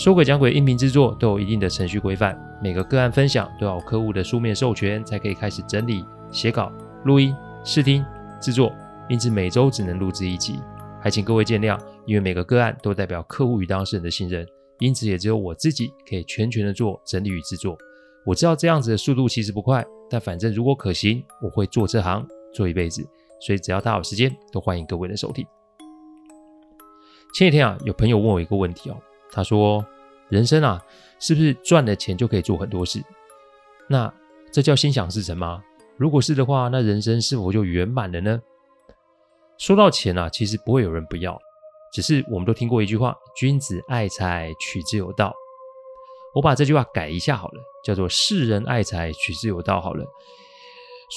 说鬼讲鬼音频制作都有一定的程序规范，每个个案分享都要有客户的书面授权才可以开始整理、写稿、录音、试听、制作，因此每周只能录制一集，还请各位见谅。因为每个个案都代表客户与当事人的信任，因此也只有我自己可以全权的做整理与制作。我知道这样子的速度其实不快，但反正如果可行，我会做这行做一辈子，所以只要大家有时间，都欢迎各位的收听。前几天啊，有朋友问我一个问题哦。他说：“人生啊，是不是赚了钱就可以做很多事？那这叫心想事成吗？如果是的话，那人生是否就圆满了呢？”说到钱啊，其实不会有人不要，只是我们都听过一句话：“君子爱财，取之有道。”我把这句话改一下好了，叫做“世人爱财，取之有道”好了。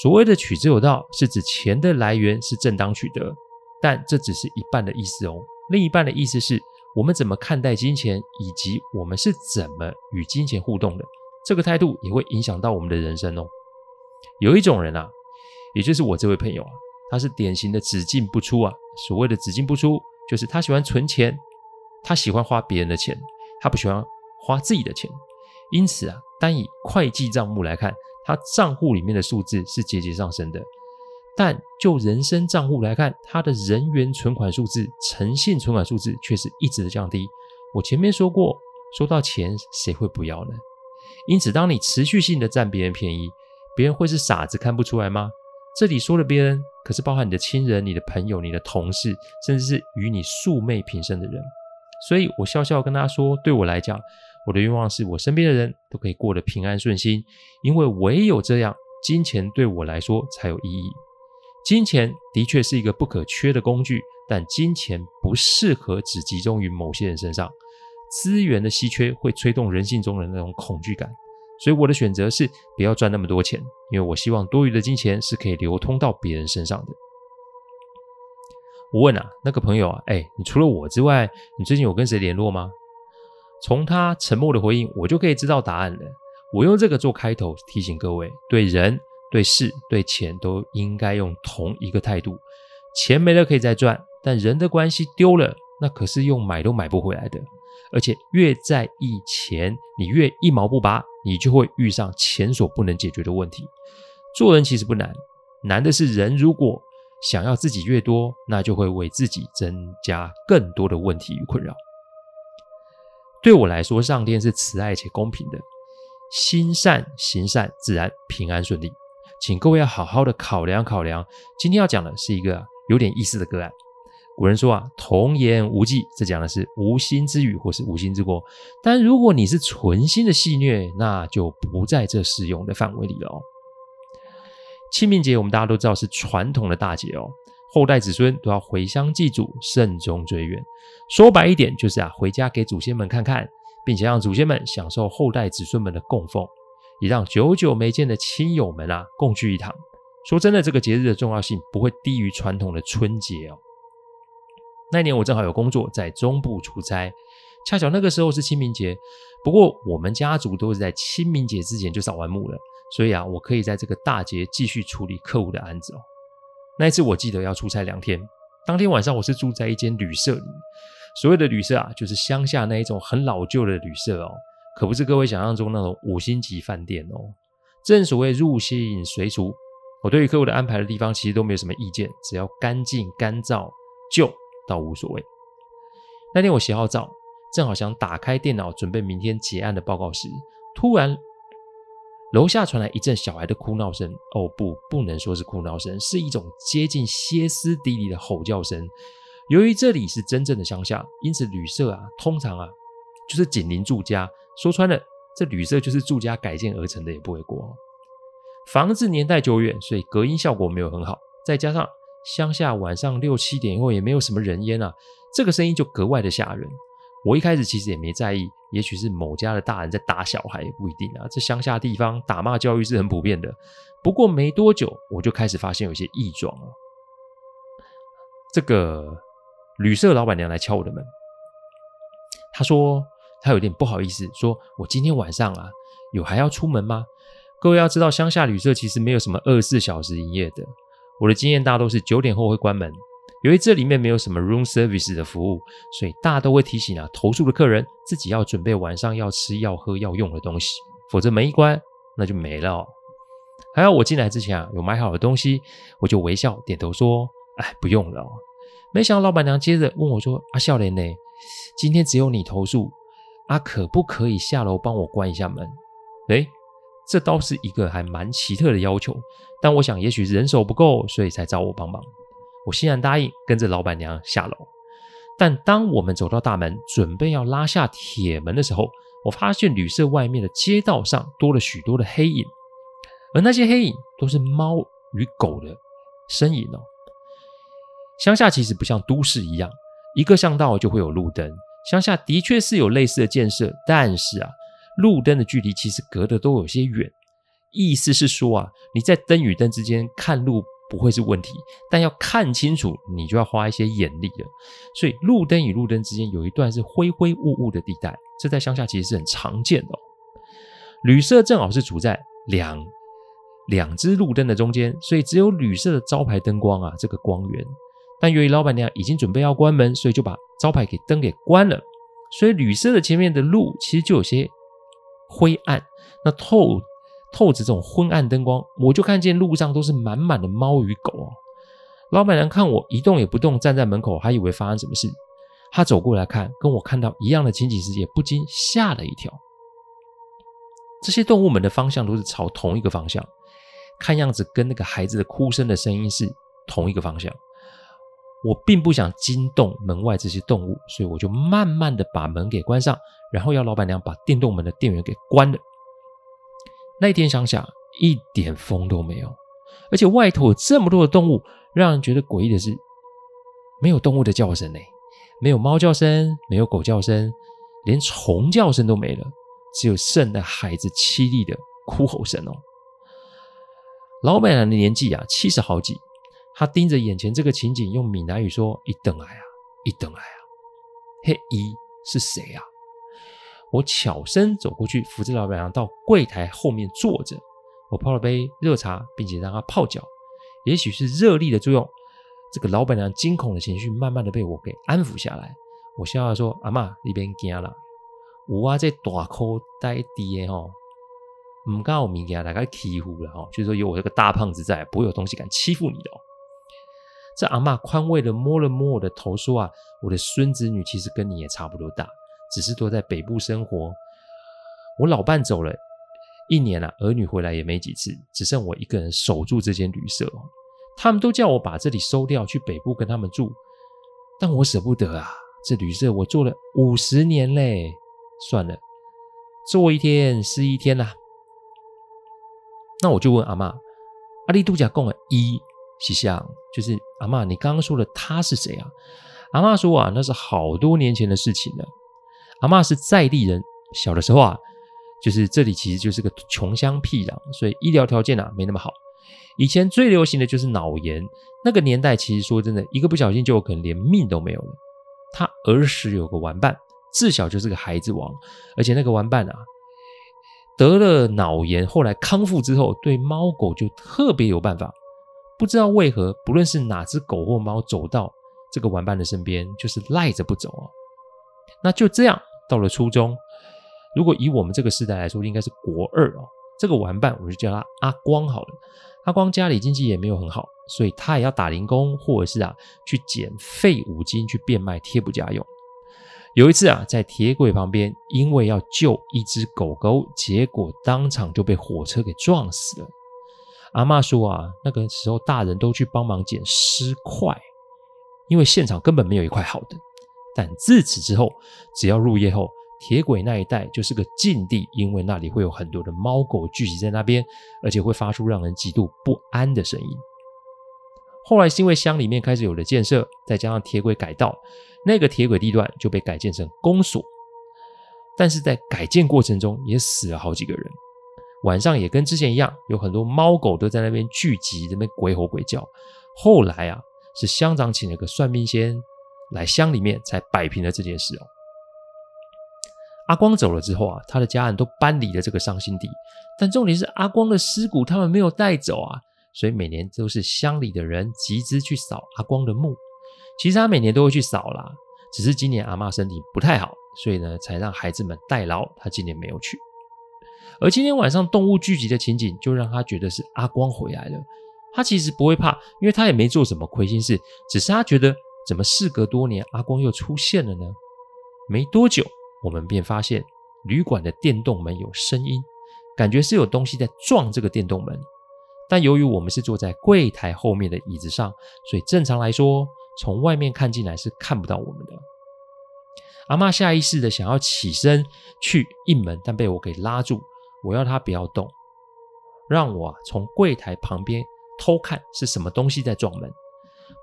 所谓的“取之有道”，是指钱的来源是正当取得，但这只是一半的意思哦，另一半的意思是。我们怎么看待金钱，以及我们是怎么与金钱互动的，这个态度也会影响到我们的人生哦。有一种人啊，也就是我这位朋友啊，他是典型的只进不出啊。所谓的只进不出，就是他喜欢存钱，他喜欢花别人的钱，他不喜欢花自己的钱。因此啊，单以会计账目来看，他账户里面的数字是节节上升的。但就人生账户来看，他的人员存款数字、诚信存款数字却是一直的降低。我前面说过，收到钱谁会不要呢？因此，当你持续性的占别人便宜，别人会是傻子看不出来吗？这里说的别人，可是包含你的亲人、你的朋友、你的同事，甚至是与你素昧平生的人。所以我笑笑跟他说：“对我来讲，我的愿望是我身边的人都可以过得平安顺心，因为唯有这样，金钱对我来说才有意义。”金钱的确是一个不可缺的工具，但金钱不适合只集中于某些人身上。资源的稀缺会催动人性中的那种恐惧感，所以我的选择是不要赚那么多钱，因为我希望多余的金钱是可以流通到别人身上的。我问啊，那个朋友啊，哎，你除了我之外，你最近有跟谁联络吗？从他沉默的回应，我就可以知道答案了。我用这个做开头，提醒各位，对人。对事对钱都应该用同一个态度。钱没了可以再赚，但人的关系丢了，那可是用买都买不回来的。而且越在意钱，你越一毛不拔，你就会遇上前所不能解决的问题。做人其实不难，难的是人如果想要自己越多，那就会为自己增加更多的问题与困扰。对我来说，上天是慈爱且公平的，心善行善，自然平安顺利。请各位要好好的考量考量。今天要讲的是一个有点意思的个案。古人说啊，童言无忌，这讲的是无心之语或是无心之过。但如果你是存心的戏谑，那就不在这适用的范围里了哦。清明节我们大家都知道是传统的大节哦，后代子孙都要回乡祭祖，慎终追远。说白一点，就是啊，回家给祖先们看看，并且让祖先们享受后代子孙们的供奉。也让久久没见的亲友们啊共聚一堂。说真的，这个节日的重要性不会低于传统的春节哦。那年我正好有工作在中部出差，恰巧那个时候是清明节。不过我们家族都是在清明节之前就扫完墓了，所以啊，我可以在这个大节继续处理客户的案子哦。那一次我记得要出差两天，当天晚上我是住在一间旅社里。所谓的旅社啊，就是乡下那一种很老旧的旅社哦。可不是各位想象中那种五星级饭店哦。正所谓入乡随俗，我对于客户的安排的地方其实都没有什么意见，只要干净、干燥、旧倒无所谓。那天我洗好澡，正好想打开电脑准备明天结案的报告时，突然楼下传来一阵小孩的哭闹声。哦，不，不能说是哭闹声，是一种接近歇斯底里的吼叫声。由于这里是真正的乡下，因此旅社啊，通常啊就是紧邻住家。说穿了，这旅社就是住家改建而成的，也不为过。房子年代久远，所以隔音效果没有很好。再加上乡下晚上六七点以后也没有什么人烟啊，这个声音就格外的吓人。我一开始其实也没在意，也许是某家的大人在打小孩，也不一定啊。这乡下地方打骂教育是很普遍的。不过没多久，我就开始发现有些异状了。这个旅社老板娘来敲我的门，她说他有点不好意思，说我今天晚上啊有还要出门吗？各位要知道，乡下旅社其实没有什么二十四小时营业的。我的经验大都是九点后会关门。由于这里面没有什么 room service 的服务，所以大家都会提醒啊投诉的客人自己要准备晚上要吃、要喝、要用的东西，否则门一关那就没了哦。还好我进来之前啊有买好的东西，我就微笑点头说。哎，不用了哦。没想到老板娘接着问我说：“阿笑脸呢？今天只有你投诉，啊，可不可以下楼帮我关一下门？”诶，这倒是一个还蛮奇特的要求，但我想也许人手不够，所以才找我帮忙。我欣然答应，跟着老板娘下楼。但当我们走到大门，准备要拉下铁门的时候，我发现旅社外面的街道上多了许多的黑影，而那些黑影都是猫与狗的身影哦。乡下其实不像都市一样，一个巷道就会有路灯。乡下的确是有类似的建设，但是啊，路灯的距离其实隔得都有些远。意思是说啊，你在灯与灯之间看路不会是问题，但要看清楚，你就要花一些眼力了。所以路灯与路灯之间有一段是灰灰雾雾的地带，这在乡下其实是很常见的哦。旅社正好是处在两两只路灯的中间，所以只有旅社的招牌灯光啊，这个光源。但由于老板娘已经准备要关门，所以就把招牌给灯给关了。所以旅社的前面的路其实就有些灰暗。那透透着这种昏暗灯光，我就看见路上都是满满的猫与狗哦。老板娘看我一动也不动站在门口，还以为发生什么事。她走过来看，跟我看到一样的情景时，也不禁吓了一跳。这些动物们的方向都是朝同一个方向，看样子跟那个孩子的哭声的声音是同一个方向。我并不想惊动门外这些动物，所以我就慢慢的把门给关上，然后要老板娘把电动门的电源给关了。那一天乡下一点风都没有，而且外头有这么多的动物，让人觉得诡异的是，没有动物的叫声呢，没有猫叫声，没有狗叫声，连虫叫声都没了，只有剩的孩子凄厉的哭吼声哦。老板娘的年纪啊，七十好几。他盯着眼前这个情景，用闽南语说：“一等来啊，一等来啊，嘿，一是谁啊？”我悄声走过去，扶着老板娘到柜台后面坐着。我泡了杯热茶，并且让她泡脚。也许是热力的作用，这个老板娘惊恐的情绪慢慢的被我给安抚下来。我笑着说：“阿妈，你别惊了，我啊这大口呆低的吼，唔敢有物件来个欺负了哈，就是说有我这个大胖子在，不会有东西敢欺负你的哦。”这阿嬷宽慰的摸了摸我的头，说：“啊，我的孙子女其实跟你也差不多大，只是都在北部生活。我老伴走了一年了，儿女回来也没几次，只剩我一个人守住这间旅社。他们都叫我把这里收掉，去北部跟他们住，但我舍不得啊！这旅社我做了五十年嘞，算了，做一天是一天呐。那我就问阿嬷：阿里度假贡的一？”西向就是阿嬷，你刚刚说的他是谁啊？阿嬷说啊，那是好多年前的事情了。阿嬷是在地人，小的时候啊，就是这里其实就是个穷乡僻壤，所以医疗条件啊没那么好。以前最流行的就是脑炎，那个年代其实说真的，一个不小心就可能连命都没有了。他儿时有个玩伴，自小就是个孩子王，而且那个玩伴啊得了脑炎，后来康复之后，对猫狗就特别有办法。不知道为何，不论是哪只狗或猫走到这个玩伴的身边，就是赖着不走哦。那就这样到了初中，如果以我们这个时代来说，应该是国二哦。这个玩伴我就叫他阿光好了。阿光家里经济也没有很好，所以他也要打零工，或者是啊去捡废五金去变卖贴补家用。有一次啊，在铁轨旁边，因为要救一只狗狗，结果当场就被火车给撞死了。阿嬷说啊，那个时候大人都去帮忙捡尸块，因为现场根本没有一块好的。但自此之后，只要入夜后，铁轨那一带就是个禁地，因为那里会有很多的猫狗聚集在那边，而且会发出让人极度不安的声音。后来是因为乡里面开始有了建设，再加上铁轨改道，那个铁轨地段就被改建成公所。但是在改建过程中也死了好几个人。晚上也跟之前一样，有很多猫狗都在那边聚集，在那边鬼吼鬼叫。后来啊，是乡长请了个算命先来乡里面，才摆平了这件事哦。阿光走了之后啊，他的家人都搬离了这个伤心地。但重点是阿光的尸骨他们没有带走啊，所以每年都是乡里的人集资去扫阿光的墓。其实他每年都会去扫啦，只是今年阿嬷身体不太好，所以呢才让孩子们代劳，他今年没有去。而今天晚上动物聚集的情景，就让他觉得是阿光回来了。他其实不会怕，因为他也没做什么亏心事，只是他觉得怎么事隔多年，阿光又出现了呢？没多久。我们便发现旅馆的电动门有声音，感觉是有东西在撞这个电动门。但由于我们是坐在柜台后面的椅子上，所以正常来说，从外面看进来是看不到我们的。阿嬷下意识的想要起身去应门，但被我给拉住。我要他不要动，让我从柜台旁边偷看是什么东西在撞门。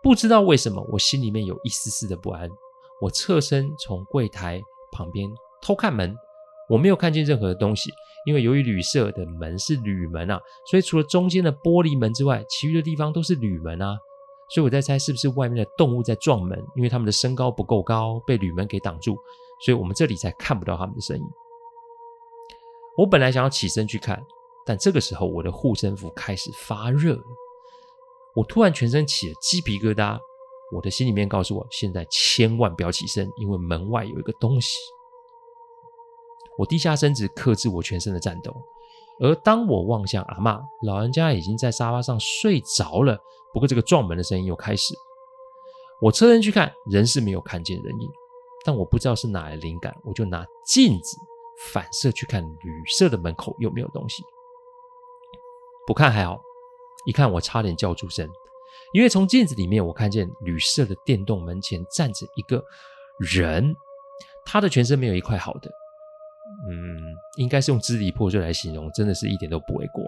不知道为什么，我心里面有一丝丝的不安。我侧身从柜台。旁边偷看门，我没有看见任何的东西，因为由于旅社的门是铝门啊，所以除了中间的玻璃门之外，其余的地方都是铝门啊。所以我在猜是不是外面的动物在撞门，因为他们的身高不够高，被铝门给挡住，所以我们这里才看不到他们的身影。我本来想要起身去看，但这个时候我的护身符开始发热了，我突然全身起了鸡皮疙瘩。我的心里面告诉我，现在千万不要起身，因为门外有一个东西。我低下身子，克制我全身的颤抖。而当我望向阿嬷，老人家已经在沙发上睡着了。不过，这个撞门的声音又开始。我侧身去看，仍是没有看见人影。但我不知道是哪来灵感，我就拿镜子反射去看旅社的门口有没有东西。不看还好，一看我差点叫出声。因为从镜子里面，我看见旅社的电动门前站着一个人，他的全身没有一块好的，嗯，应该是用支离破碎来形容，真的是一点都不为过。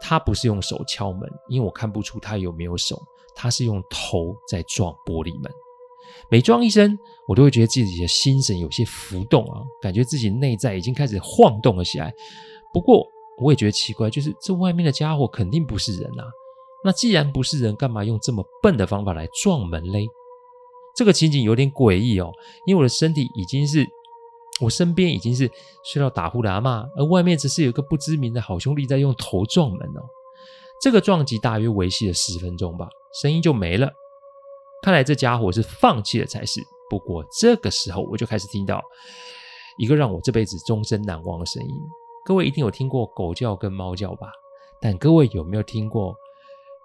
他不是用手敲门，因为我看不出他有没有手，他是用头在撞玻璃门。每撞一声，我都会觉得自己的心神有些浮动啊，感觉自己内在已经开始晃动了起来。不过我也觉得奇怪，就是这外面的家伙肯定不是人啊。那既然不是人，干嘛用这么笨的方法来撞门嘞？这个情景有点诡异哦，因为我的身体已经是，我身边已经是睡到打呼的阿嬷，而外面只是有一个不知名的好兄弟在用头撞门哦。这个撞击大约维系了十分钟吧，声音就没了。看来这家伙是放弃了才是。不过这个时候我就开始听到一个让我这辈子终身难忘的声音。各位一定有听过狗叫跟猫叫吧？但各位有没有听过？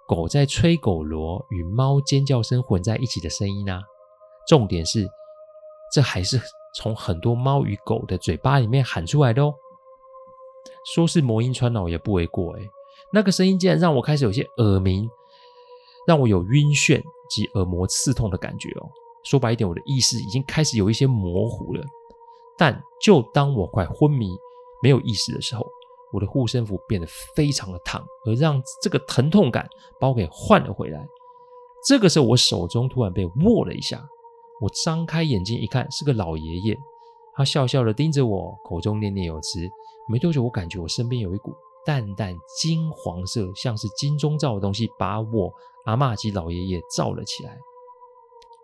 狗在吹狗螺与猫尖叫声混在一起的声音呢、重点是，这还是从很多猫与狗的嘴巴里面喊出来的哦。说是魔音穿脑也不为过诶。那个声音竟然让我开始有些耳鸣，让我有晕眩及耳膜刺痛的感觉哦。说白一点，我的意识已经开始有一些模糊了。但就当我快昏迷、没有意识的时候。我的护身符变得非常的烫，而让这个疼痛感把我给换了回来。这个时候，我手中突然被握了一下，我张开眼睛一看，是个老爷爷，他笑笑的盯着我，口中念念有词。没多久，我感觉我身边有一股淡淡金黄色，像是金钟罩的东西，把我阿嬷及老爷爷罩了起来。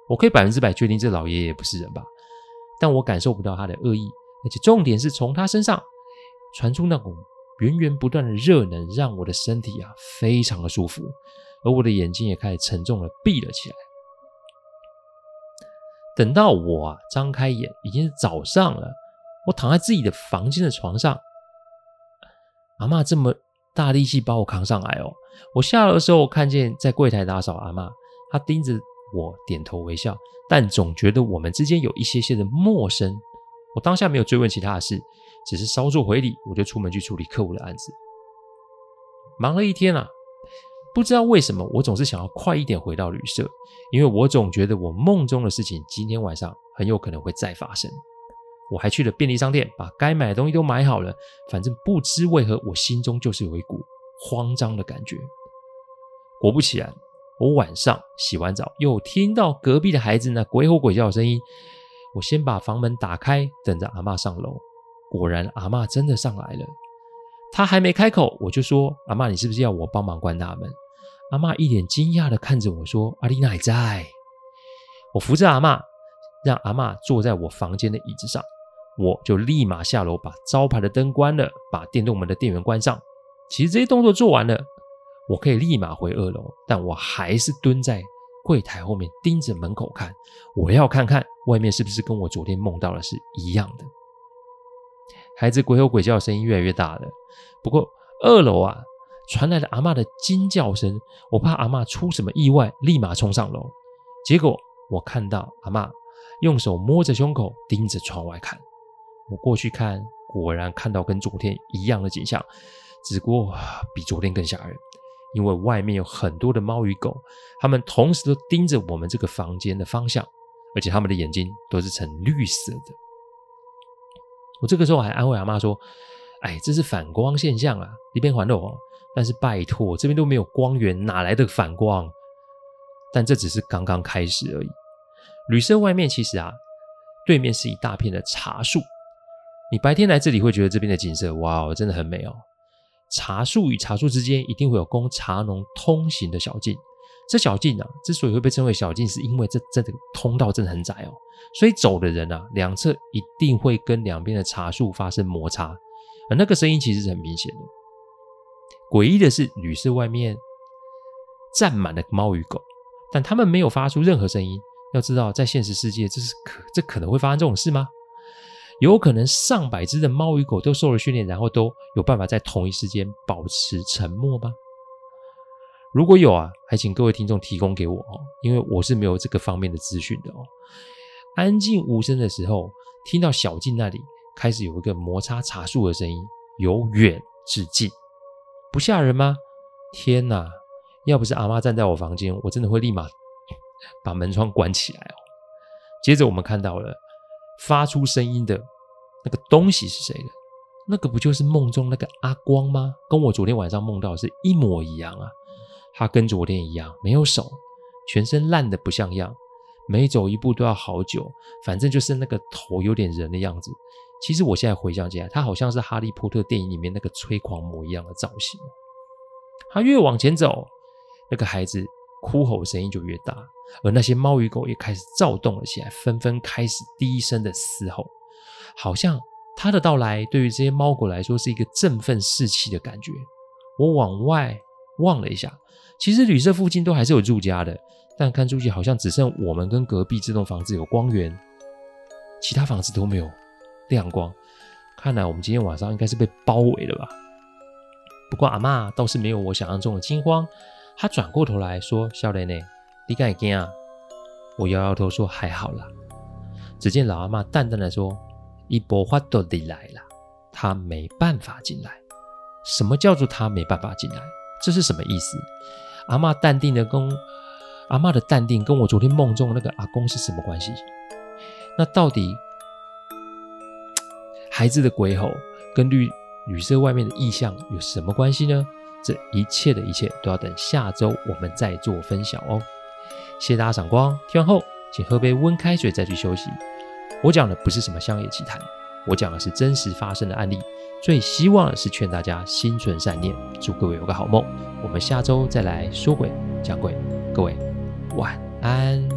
我可以百分之百确定，这老爷爷不是人吧？但我感受不到他的恶意，而且重点是从他身上传出那股。源源不断的热能让我的身体啊非常的舒服，而我的眼睛也开始沉重的闭了起来。等到我啊张开眼，已经是早上了。我躺在自己的房间的床上，阿嬷这么大力气把我扛上来哦。我下楼的时候，我看见在柜台打扫阿嬷，她盯着我点头微笑，但总觉得我们之间有一些些的陌生。我当下没有追问其他的事。只是稍作回礼，我就出门去处理客户的案子。忙了一天啊，不知道为什么，我总是想要快一点回到旅社，因为我总觉得我梦中的事情今天晚上很有可能会再发生。我还去了便利商店，把该买的东西都买好了。反正不知为何，我心中就是有一股慌张的感觉。果不其然，我晚上洗完澡，又听到隔壁的孩子那鬼吼鬼叫的声音。我先把房门打开，等着阿嬷上楼。果然，阿嬷真的上来了。她还没开口，我就说：“阿嬷，你是不是要我帮忙关大门？”阿嬷一脸惊讶的看着我说：“阿丽娜还在。”我扶着阿嬷，让阿嬷坐在我房间的椅子上，我就立马下楼把招牌的灯关了，把电动门的电源关上。其实这些动作做完了，我可以立马回二楼，但我还是蹲在柜台后面盯着门口看，我要看看外面是不是跟我昨天梦到的是一样的。孩子鬼吼鬼叫的声音越来越大了，不过二楼啊传来了阿嬷的惊叫声，我怕阿嬷出什么意外，立马冲上楼。结果我看到阿嬷用手摸着胸口，盯着窗外看。我过去看，果然看到跟昨天一样的景象，只不过比昨天更吓人。因为外面有很多的猫与狗，它们同时都盯着我们这个房间的方向，而且它们的眼睛都是呈绿色的。我这个时候还安慰阿妈说：“哎，这是反光现象啊，一边环路哦。但是拜托，这边都没有光源，哪来的反光？但这只是刚刚开始而已。旅社外面其实啊，对面是一大片的茶树。你白天来这里会觉得这边的景色，哇，真的很美哦。”茶树与茶树之间一定会有供茶农通行的小径。这小径啊，之所以会被称为小径，是因为这这个通道真的很窄哦，所以走的人啊，两侧一定会跟两边的茶树发生摩擦，而那个声音其实是很明显的。诡异的是，旅社外面站满了猫与狗，但他们没有发出任何声音。要知道，在现实世界，这是可这可能会发生这种事吗？有可能上百只的猫与狗都受了训练，然后都有办法在同一时间保持沉默吗？如果有啊，还请各位听众提供给我哦，因为我是没有这个方面的资讯的哦。安静无声的时候，听到小径那里开始有一个摩擦茶树的声音，由远至近，不吓人吗？天哪！要不是阿妈站在我房间，我真的会立马把门窗关起来哦。接着我们看到了。发出声音的那个东西是谁的？那个不就是梦中那个阿光吗？跟我昨天晚上梦到是一模一样啊！他跟昨天一样，没有手，全身烂得不像样，每走一步都要好久。反正就是那个头有点人的样子。其实我现在回想起来，他好像是哈利波特电影里面那个催狂魔一样的造型。他越往前走，那个孩子哭吼声音就越大。而那些猫与狗也开始躁动了起来，纷纷开始低声的嘶吼，好像它的到来对于这些猫狗来说是一个振奋士气的感觉。我往外望了一下，其实旅社附近都还是有住家的，但看出去好像只剩我们跟隔壁这栋房子有光源，其他房子都没有亮光。看来我们今天晚上应该是被包围了吧？不过阿嬷倒是没有我想象中的惊慌，他转过头来说：“少年呢？”你敢惊啊？我摇摇头说：“还好啦。”只见老阿妈淡淡的说：“一波花都得来了，他没办法进来。什么叫做他没办法进来？这是什么意思？”阿妈淡定的跟阿妈的淡定跟我昨天梦中的那个阿公是什么关系？那到底孩子的鬼吼跟旅旅社外面的异象有什么关系呢？这一切的一切都要等下周我们再做分享哦。谢谢大家赏光，听完后请喝杯温开水再去休息。我讲的不是什么乡野奇谈，我讲的是真实发生的案例。最希望的是劝大家心存善念，祝各位有个好梦。我们下周再来说鬼讲鬼，各位晚安。